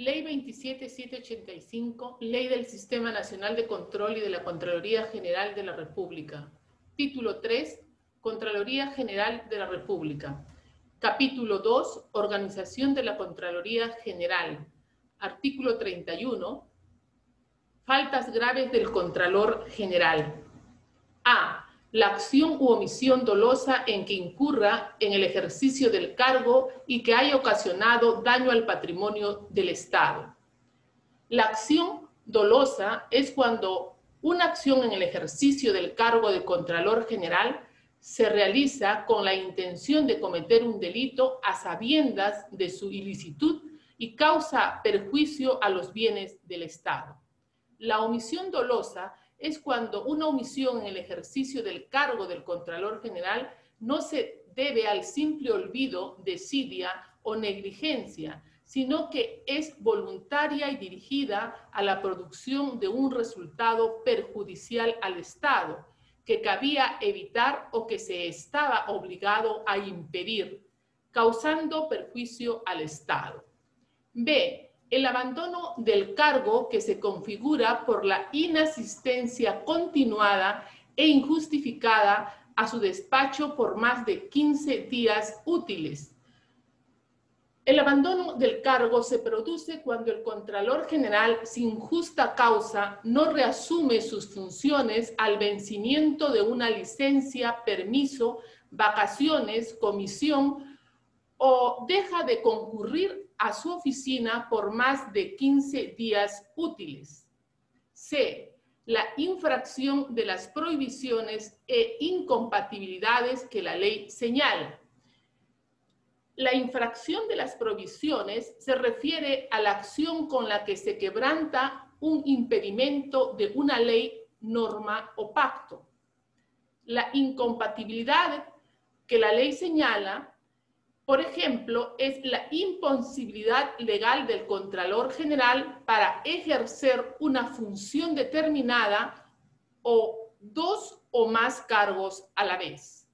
Ley 27785, Ley del Sistema Nacional de Control y de la Contraloría General de la República. Título 3, Contraloría General de la República. Capítulo 2, Organización de la Contraloría General. Artículo 31, Faltas graves del Contralor General. A la acción u omisión dolosa en que incurra en el ejercicio del cargo y que haya ocasionado daño al patrimonio del Estado. La acción dolosa es cuando una acción en el ejercicio del cargo de Contralor General se realiza con la intención de cometer un delito a sabiendas de su ilicitud y causa perjuicio a los bienes del Estado. La omisión dolosa es cuando una omisión en el ejercicio del cargo del Contralor General no se debe al simple olvido, desidia o negligencia, sino que es voluntaria y dirigida a la producción de un resultado perjudicial al Estado, que cabía evitar o que se estaba obligado a impedir, causando perjuicio al Estado. B el abandono del cargo que se configura por la inasistencia continuada e injustificada a su despacho por más de 15 días útiles. El abandono del cargo se produce cuando el Contralor General, sin justa causa, no reasume sus funciones al vencimiento de una licencia, permiso, vacaciones, comisión o deja de concurrir a su oficina por más de 15 días útiles. C. La infracción de las prohibiciones e incompatibilidades que la ley señala. La infracción de las prohibiciones se refiere a la acción con la que se quebranta un impedimento de una ley, norma o pacto. La incompatibilidad que la ley señala por ejemplo, es la imposibilidad legal del Contralor General para ejercer una función determinada o dos o más cargos a la vez.